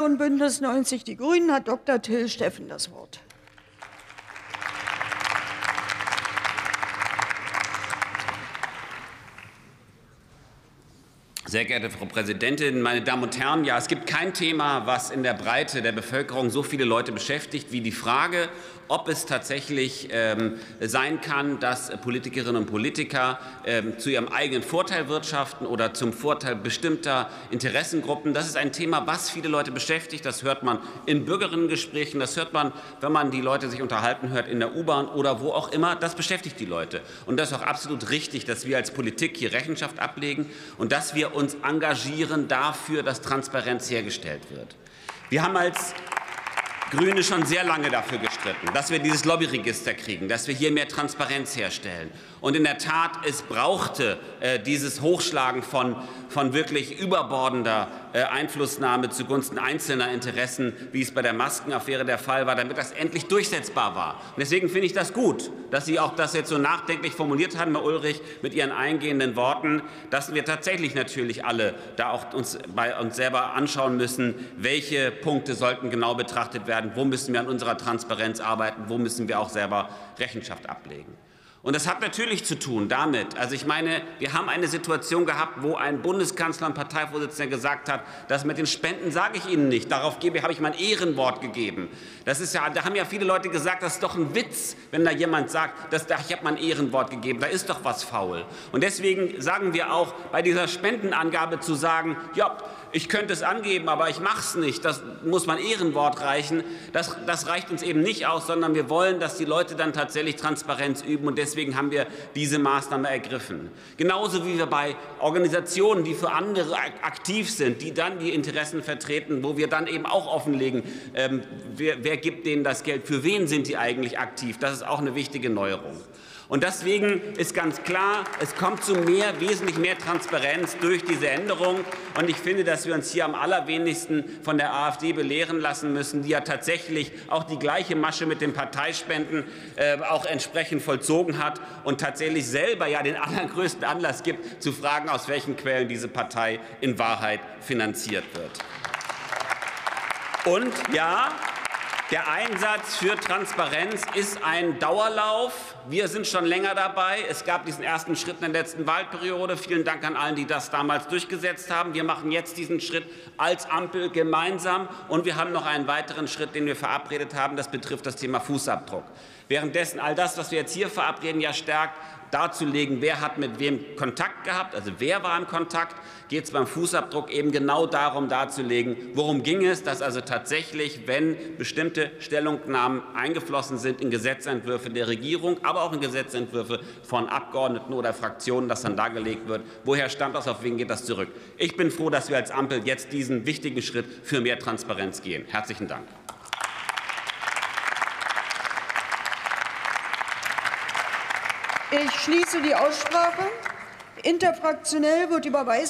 Und Bündnis 90 Die Grünen hat Dr. Till Steffen das Wort. Sehr geehrte Frau Präsidentin, meine Damen und Herren! Ja, es gibt kein Thema, was in der Breite der Bevölkerung so viele Leute beschäftigt wie die Frage, ob es tatsächlich ähm, sein kann, dass Politikerinnen und Politiker ähm, zu ihrem eigenen Vorteil wirtschaften oder zum Vorteil bestimmter Interessengruppen. Das ist ein Thema, was viele Leute beschäftigt. Das hört man in Bürgerinnengesprächen, das hört man, wenn man die Leute sich unterhalten hört in der U-Bahn oder wo auch immer. Das beschäftigt die Leute. Und das ist auch absolut richtig, dass wir als Politik hier Rechenschaft ablegen und dass wir uns engagieren dafür, dass Transparenz hergestellt wird. Wir haben als Grüne schon sehr lange dafür gestritten, dass wir dieses Lobbyregister kriegen, dass wir hier mehr Transparenz herstellen. Und in der Tat, es brauchte äh, dieses Hochschlagen von, von wirklich überbordender äh, Einflussnahme zugunsten einzelner Interessen, wie es bei der Maskenaffäre der Fall war, damit das endlich durchsetzbar war. Und deswegen finde ich das gut, dass Sie auch das jetzt so nachdenklich formuliert haben, Herr Ulrich, mit Ihren eingehenden Worten, dass wir tatsächlich natürlich alle da auch uns bei uns selber anschauen müssen, welche Punkte sollten genau betrachtet werden, wo müssen wir an unserer Transparenz arbeiten, wo müssen wir auch selber Rechenschaft ablegen. Und das hat natürlich zu tun damit, also ich meine, wir haben eine Situation gehabt, wo ein Bundeskanzler und Parteivorsitzender gesagt hat, das mit den Spenden sage ich Ihnen nicht, darauf gebe, habe ich mein Ehrenwort gegeben. Das ist ja, da haben ja viele Leute gesagt, das ist doch ein Witz, wenn da jemand sagt, dass, ich habe mein Ehrenwort gegeben, da ist doch was faul. Und deswegen sagen wir auch, bei dieser Spendenangabe zu sagen, ja, ich könnte es angeben, aber ich mache es nicht, das muss mein Ehrenwort reichen, das, das reicht uns eben nicht aus, sondern wir wollen, dass die Leute dann tatsächlich Transparenz üben und deswegen haben wir diese Maßnahme ergriffen. Genauso wie wir bei Organisationen, die für andere aktiv sind, die dann die Interessen vertreten, wo wir dann eben auch offenlegen, ähm, wer, wer gibt denen das Geld, für wen sind die eigentlich aktiv. Das ist auch eine wichtige Neuerung. Und deswegen ist ganz klar, es kommt zu mehr, wesentlich mehr Transparenz durch diese Änderung. Und ich finde, dass wir uns hier am allerwenigsten von der AfD belehren lassen müssen, die ja tatsächlich auch die gleiche Masche mit den Parteispenden äh, auch entsprechend vollzogen hat und tatsächlich selber ja den allergrößten Anlass gibt, zu fragen, aus welchen Quellen diese Partei in Wahrheit finanziert wird. Und ja, der Einsatz für Transparenz ist ein Dauerlauf. Wir sind schon länger dabei. Es gab diesen ersten Schritt in der letzten Wahlperiode. Vielen Dank an allen, die das damals durchgesetzt haben. Wir machen jetzt diesen Schritt als Ampel gemeinsam. Und wir haben noch einen weiteren Schritt, den wir verabredet haben. Das betrifft das Thema Fußabdruck. Währenddessen all das, was wir jetzt hier verabreden, ja stärkt, darzulegen, wer hat mit wem Kontakt gehabt, also wer war im Kontakt, geht es beim Fußabdruck eben genau darum darzulegen, worum ging es, dass also tatsächlich, wenn bestimmte Stellungnahmen eingeflossen sind in Gesetzentwürfe der Regierung, aber auch in Gesetzentwürfe von Abgeordneten oder Fraktionen, dass dann dargelegt wird, woher stammt das, auf wen geht das zurück. Ich bin froh, dass wir als Ampel jetzt diesen wichtigen Schritt für mehr Transparenz gehen. Herzlichen Dank. Ich schließe die Aussprache. Interfraktionell wird Überweisung